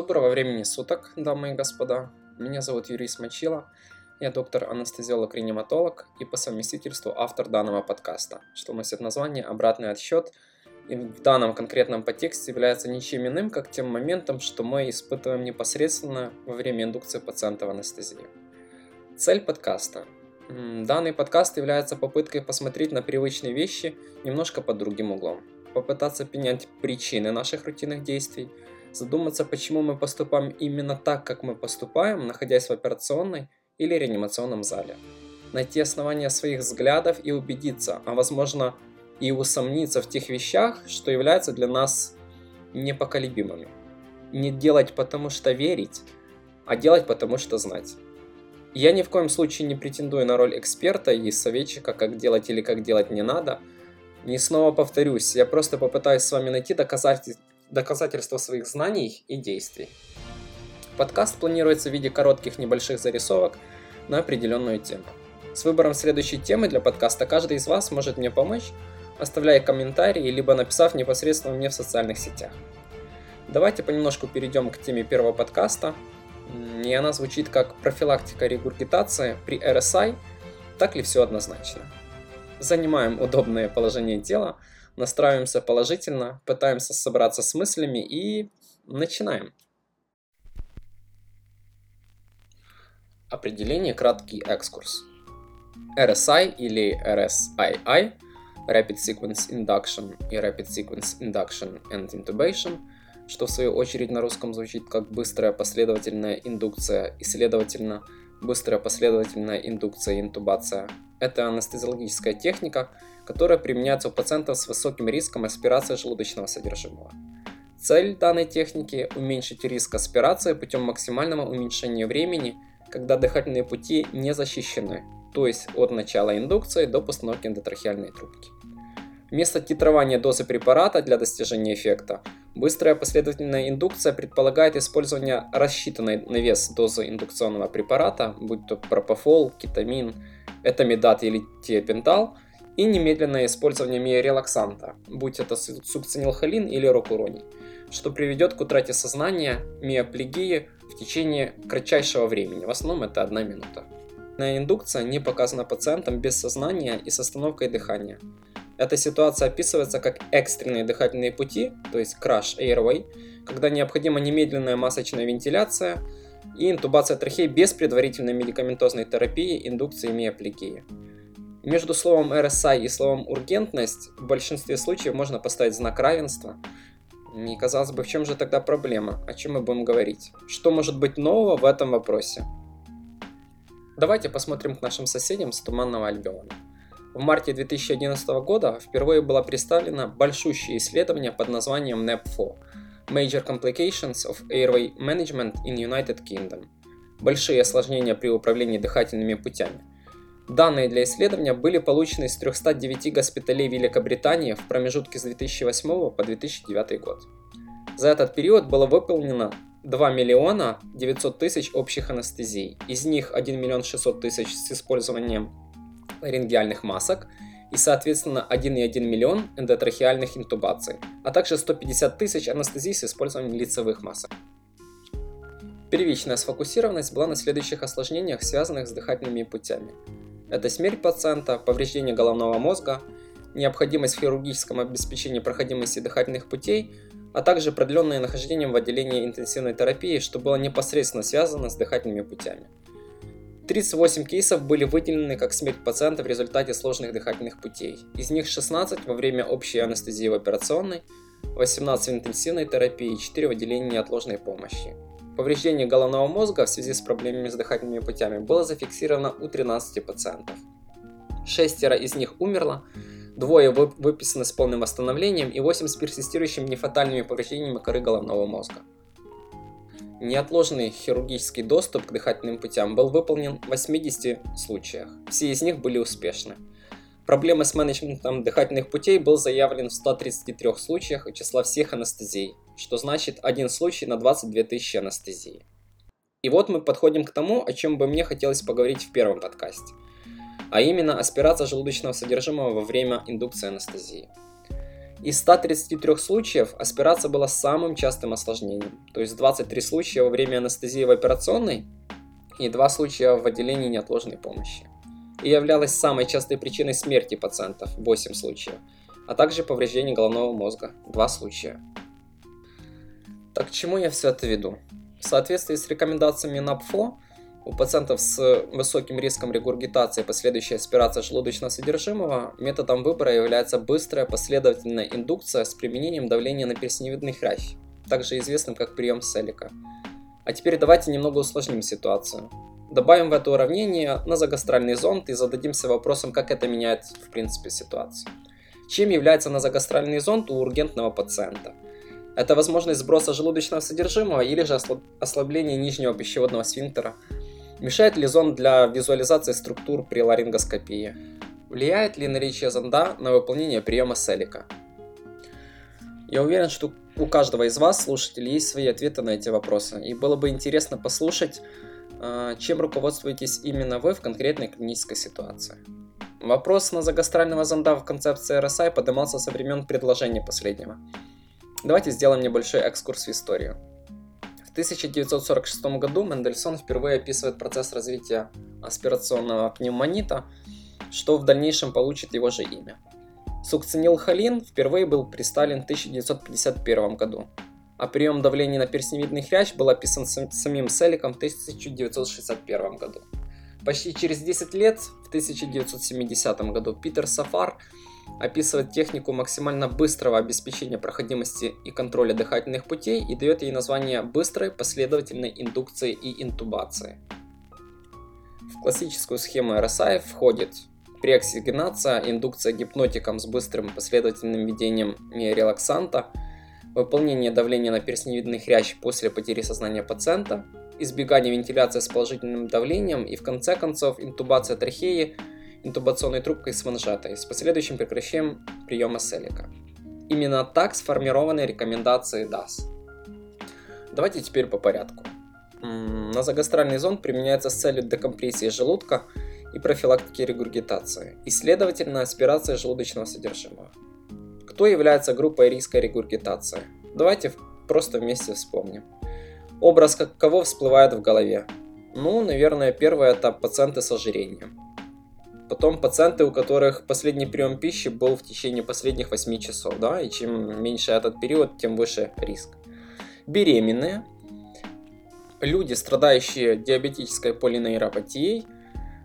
Доброго времени суток, дамы и господа. Меня зовут Юрий Смочила. Я доктор-анестезиолог-реаниматолог и по совместительству автор данного подкаста, что носит название «Обратный отсчет» и в данном конкретном подтексте является ничем иным, как тем моментом, что мы испытываем непосредственно во время индукции пациента в анестезии. Цель подкаста. Данный подкаст является попыткой посмотреть на привычные вещи немножко под другим углом, попытаться понять причины наших рутинных действий – задуматься, почему мы поступаем именно так, как мы поступаем, находясь в операционной или реанимационном зале. Найти основания своих взглядов и убедиться, а возможно и усомниться в тех вещах, что являются для нас непоколебимыми. Не делать потому что верить, а делать потому что знать. Я ни в коем случае не претендую на роль эксперта и советчика, как делать или как делать не надо. Не снова повторюсь, я просто попытаюсь с вами найти доказательства доказательства своих знаний и действий. Подкаст планируется в виде коротких небольших зарисовок на определенную тему. С выбором следующей темы для подкаста каждый из вас может мне помочь, оставляя комментарии, либо написав непосредственно мне в социальных сетях. Давайте понемножку перейдем к теме первого подкаста. И она звучит как профилактика регургитации при RSI. Так ли все однозначно? Занимаем удобное положение тела, настраиваемся положительно, пытаемся собраться с мыслями и начинаем. Определение краткий экскурс. RSI или RSII Rapid Sequence Induction и Rapid Sequence Induction and Intubation, что в свою очередь на русском звучит как быстрая последовательная индукция и, следовательно, быстрая последовательная индукция и интубация. Это анестезиологическая техника, которая применяется у пациентов с высоким риском аспирации желудочного содержимого. Цель данной техники – уменьшить риск аспирации путем максимального уменьшения времени, когда дыхательные пути не защищены, то есть от начала индукции до постановки эндотрахеальной трубки. Вместо титрования дозы препарата для достижения эффекта, быстрая последовательная индукция предполагает использование рассчитанной на вес дозы индукционного препарата, будь то пропофол, кетамин, этамидат или тиопентал – и немедленное использование миорелаксанта, будь это сукцинилхолин или рокуроний, что приведет к утрате сознания, миоплегии в течение кратчайшего времени, в основном это одна минута. Индукция не показана пациентам без сознания и с остановкой дыхания. Эта ситуация описывается как экстренные дыхательные пути, то есть crash airway, когда необходима немедленная масочная вентиляция и интубация трахеи без предварительной медикаментозной терапии, индукции миоплегии. Между словом RSI и словом ургентность в большинстве случаев можно поставить знак равенства. И казалось бы, в чем же тогда проблема? О чем мы будем говорить? Что может быть нового в этом вопросе? Давайте посмотрим к нашим соседям с Туманного Альбиона. В марте 2011 года впервые было представлено большущее исследование под названием NEP4 Major Complications of Airway Management in United Kingdom Большие осложнения при управлении дыхательными путями – Данные для исследования были получены из 309 госпиталей Великобритании в промежутке с 2008 по 2009 год. За этот период было выполнено 2 миллиона 900 тысяч общих анестезий, из них 1 миллион 600 тысяч с использованием ларингеальных масок и, соответственно, 1,1 миллион эндотрахеальных интубаций, а также 150 тысяч анестезий с использованием лицевых масок. Первичная сфокусированность была на следующих осложнениях, связанных с дыхательными путями. Это смерть пациента, повреждение головного мозга, необходимость в хирургическом обеспечении проходимости дыхательных путей, а также продленное нахождение в отделении интенсивной терапии, что было непосредственно связано с дыхательными путями. 38 кейсов были выделены как смерть пациента в результате сложных дыхательных путей. Из них 16 во время общей анестезии в операционной, 18 в интенсивной терапии и 4 в отделении неотложной помощи. Повреждение головного мозга в связи с проблемами с дыхательными путями было зафиксировано у 13 пациентов. Шестеро из них умерло, двое выписаны с полным восстановлением и 8 с персистирующими нефатальными повреждениями коры головного мозга. Неотложный хирургический доступ к дыхательным путям был выполнен в 80 случаях. Все из них были успешны. Проблемы с менеджментом дыхательных путей был заявлен в 133 случаях числа всех анестезий, что значит один случай на 22 тысячи анестезии. И вот мы подходим к тому, о чем бы мне хотелось поговорить в первом подкасте, а именно аспирация желудочного содержимого во время индукции анестезии. Из 133 случаев аспирация была самым частым осложнением, то есть 23 случая во время анестезии в операционной и 2 случая в отделении неотложной помощи. И являлась самой частой причиной смерти пациентов, 8 случаев, а также повреждение головного мозга, 2 случая. Так к чему я все это веду? В соответствии с рекомендациями НАПФО, у пациентов с высоким риском регургитации и последующей аспирации желудочного содержимого методом выбора является быстрая последовательная индукция с применением давления на перстневидный хрящ, также известным как прием Селика. А теперь давайте немного усложним ситуацию. Добавим в это уравнение назогастральный зонд и зададимся вопросом, как это меняет в принципе ситуацию. Чем является назогастральный зонд у ургентного пациента? Это возможность сброса желудочного содержимого или же ослабление нижнего пищеводного сфинктера – Мешает ли зонд для визуализации структур при ларингоскопии? Влияет ли наличие зонда на выполнение приема селика? Я уверен, что у каждого из вас, слушателей, есть свои ответы на эти вопросы. И было бы интересно послушать, чем руководствуетесь именно вы в конкретной клинической ситуации. Вопрос на загастрального зонда в концепции RSI поднимался со времен предложения последнего. Давайте сделаем небольшой экскурс в историю. В 1946 году Мендельсон впервые описывает процесс развития аспирационного пневмонита, что в дальнейшем получит его же имя. Сукцинилхолин впервые был представлен в 1951 году, а прием давления на перстневидный хрящ был описан самим Селиком в 1961 году. Почти через 10 лет, в 1970 году, Питер Сафар описывает технику максимально быстрого обеспечения проходимости и контроля дыхательных путей и дает ей название быстрой последовательной индукции и интубации. В классическую схему RSI входит преоксигенация, индукция гипнотиком с быстрым последовательным введением релаксанта, выполнение давления на перстневидный хрящ после потери сознания пациента, избегание вентиляции с положительным давлением и в конце концов интубация трахеи интубационной трубкой с манжетой с последующим прекращением приема селика. Именно так сформированы рекомендации DAS. Давайте теперь по порядку. Назогастральный зонд применяется с целью декомпрессии желудка и профилактики регургитации, и, следовательно, аспирации желудочного содержимого. Кто является группой риска регургитации? Давайте просто вместе вспомним. Образ кого всплывает в голове? Ну, наверное, первое это пациенты с ожирением. Потом пациенты, у которых последний прием пищи был в течение последних 8 часов, да, и чем меньше этот период, тем выше риск. Беременные, люди, страдающие диабетической полинейропатией,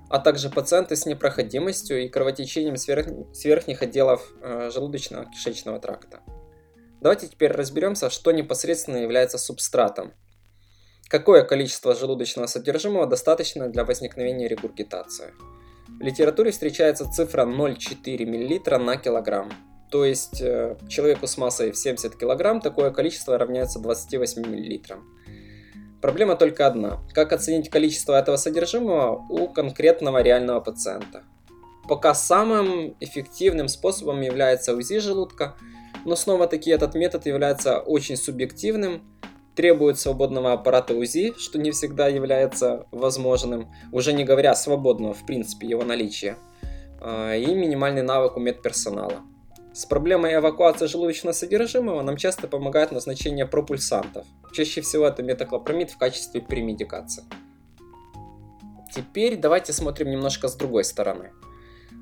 а также пациенты с непроходимостью и кровотечением с, верх... верхних отделов э, желудочно-кишечного тракта. Давайте теперь разберемся, что непосредственно является субстратом. Какое количество желудочного содержимого достаточно для возникновения регургитации? В литературе встречается цифра 0,4 мл на килограмм. То есть э, человеку с массой в 70 кг такое количество равняется 28 мл. Проблема только одна. Как оценить количество этого содержимого у конкретного реального пациента? Пока самым эффективным способом является УЗИ желудка, но снова таки этот метод является очень субъективным требует свободного аппарата УЗИ, что не всегда является возможным, уже не говоря свободного в принципе его наличия, а, и минимальный навык у медперсонала. С проблемой эвакуации желудочного содержимого нам часто помогает назначение пропульсантов. Чаще всего это метоклопромид в качестве премедикации. Теперь давайте смотрим немножко с другой стороны.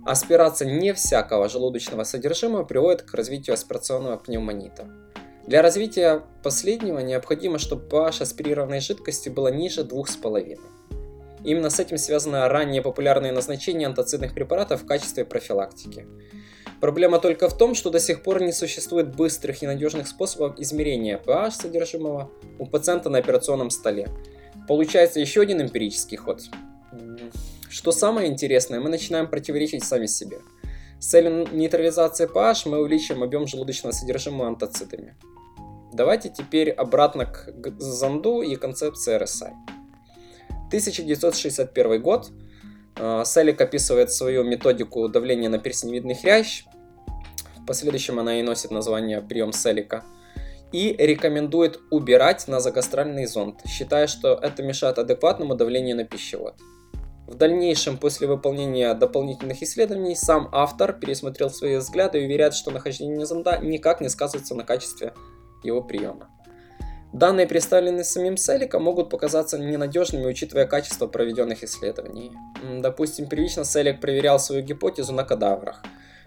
Аспирация не всякого желудочного содержимого приводит к развитию аспирационного пневмонита. Для развития последнего необходимо, чтобы pH аспирированной жидкости было ниже 2,5. Именно с этим связано ранее популярное назначение антоцидных препаратов в качестве профилактики. Проблема только в том, что до сих пор не существует быстрых и надежных способов измерения pH содержимого у пациента на операционном столе. Получается еще один эмпирический ход. Что самое интересное, мы начинаем противоречить сами себе. С целью нейтрализации pH мы увеличим объем желудочного содержимого антоцидами. Давайте теперь обратно к зонду и концепции RSI. 1961 год. А, Селик описывает свою методику давления на перстневидный хрящ. В последующем она и носит название прием Селика. И рекомендует убирать назогастральный зонд, считая, что это мешает адекватному давлению на пищевод. В дальнейшем, после выполнения дополнительных исследований, сам автор пересмотрел свои взгляды и уверяет, что нахождение зонда никак не сказывается на качестве его приема. Данные, представленные самим Селиком, могут показаться ненадежными, учитывая качество проведенных исследований. Допустим, первично Селик проверял свою гипотезу на кадаврах,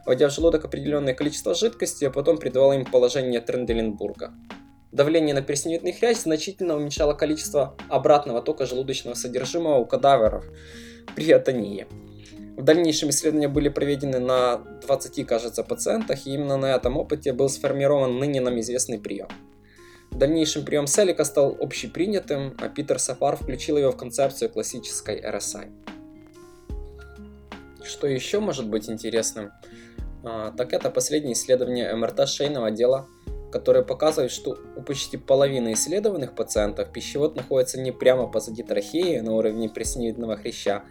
вводя в желудок определенное количество жидкости, а потом придавал им положение Тренделенбурга. Давление на перстневидный хрящ значительно уменьшало количество обратного тока желудочного содержимого у кадавров при атонии. В дальнейшем исследования были проведены на 20, кажется, пациентах, и именно на этом опыте был сформирован ныне нам известный прием – в дальнейшем прием Селика стал общепринятым, а Питер Сафар включил его в концепцию классической RSI. Что еще может быть интересным? А, так это последнее исследование МРТ шейного отдела, которое показывает, что у почти половины исследованных пациентов пищевод находится не прямо позади трахеи на уровне пресневидного хряща,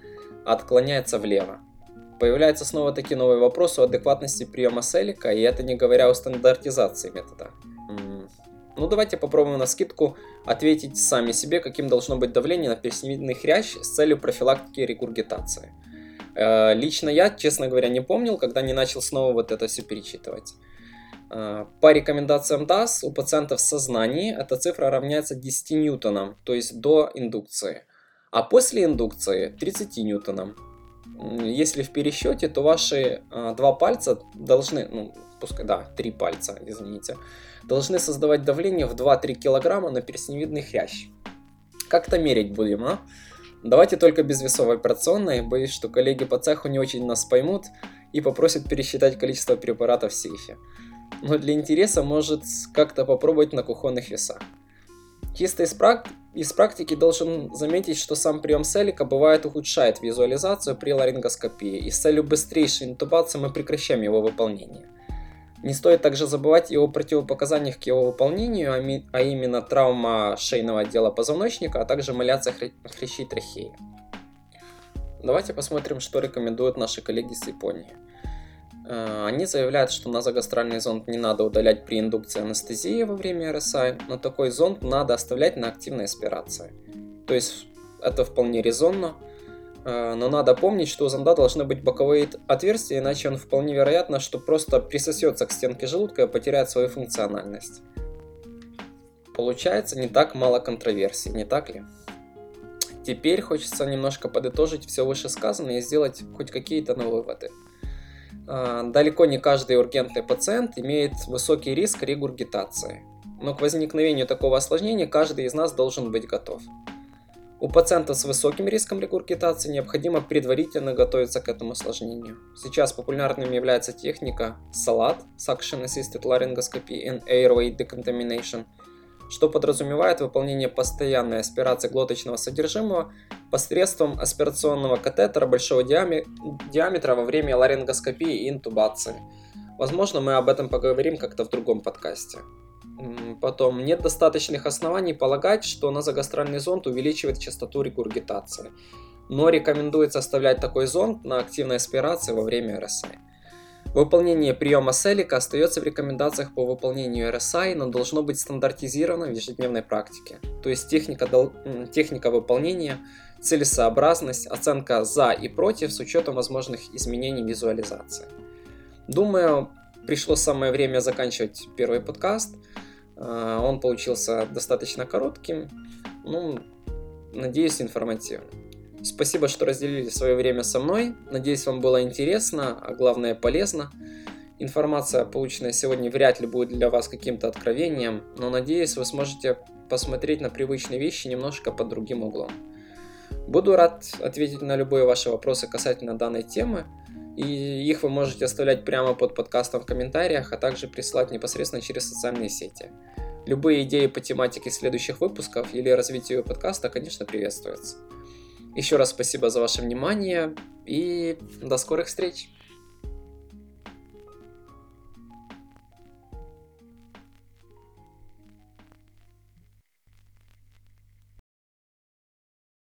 а отклоняется влево. Появляется снова таки новый вопрос о адекватности приема селика, и это не говоря о стандартизации метода. Ну давайте попробуем на скидку ответить сами себе, каким должно быть давление на перстневидный хрящ с целью профилактики регургитации. Э, лично я, честно говоря, не помнил, когда не начал снова вот это все перечитывать. Э, по рекомендациям ДАС у пациентов в сознании эта цифра равняется 10 ньютонам, то есть до индукции. А после индукции 30 ньютонам. Если в пересчете, то ваши э, два пальца должны, ну, пускай, да, три пальца, извините, должны создавать давление в 2-3 килограмма на перстневидный хрящ. Как-то мерить будем, а? Давайте только без весовой операционной, боюсь, что коллеги по цеху не очень нас поймут и попросят пересчитать количество препаратов в сейфе. Но для интереса может как-то попробовать на кухонных весах. Чисто из, прак... из практики должен заметить, что сам прием селика бывает ухудшает визуализацию при ларингоскопии, и с целью быстрейшей интубации мы прекращаем его выполнение. Не стоит также забывать и о противопоказаниях к его выполнению, а, а именно травма шейного отдела позвоночника, а также маляция хря хрящей трахеи. Давайте посмотрим, что рекомендуют наши коллеги с Японии. Э, они заявляют, что назогастральный зонд не надо удалять при индукции анестезии во время RSI, но такой зонд надо оставлять на активной аспирации. То есть это вполне резонно, но надо помнить, что у зонда должны быть боковые отверстия, иначе он вполне вероятно, что просто присосется к стенке желудка и потеряет свою функциональность. Получается не так мало контроверсий, не так ли? Теперь хочется немножко подытожить все вышесказанное и сделать хоть какие-то новые выводы. А, далеко не каждый ургентный пациент имеет высокий риск регургитации, но к возникновению такого осложнения каждый из нас должен быть готов. У пациентов с высоким риском регургитации необходимо предварительно готовиться к этому осложнению. Сейчас популярным является техника SALAT – Suction Assisted Laryngoscopy and Airway Decontamination, что подразумевает выполнение постоянной аспирации глоточного содержимого посредством аспирационного катетера большого диаметра во время ларингоскопии и интубации. Возможно, мы об этом поговорим как-то в другом подкасте. Потом, нет достаточных оснований полагать, что назогастральный зонд увеличивает частоту регургитации. Но рекомендуется оставлять такой зонд на активной аспирации во время RSI. Выполнение приема селика остается в рекомендациях по выполнению RSI, но должно быть стандартизировано в ежедневной практике. То есть техника, техника выполнения, целесообразность, оценка за и против с учетом возможных изменений визуализации. Думаю, пришло самое время заканчивать первый подкаст. А, он получился достаточно коротким, ну, надеюсь, информативным. Спасибо, что разделили свое время со мной. Надеюсь, вам было интересно, а главное полезно. Информация, полученная сегодня, вряд ли будет для вас каким-то откровением, но надеюсь, вы сможете посмотреть на привычные вещи немножко под другим углом. Буду рад ответить на любые ваши вопросы касательно данной темы. И их вы можете оставлять прямо под подкастом в комментариях, а также присылать непосредственно через социальные сети. Любые идеи по тематике следующих выпусков или развитию подкаста, конечно, приветствуются. Еще раз спасибо за ваше внимание и до скорых встреч!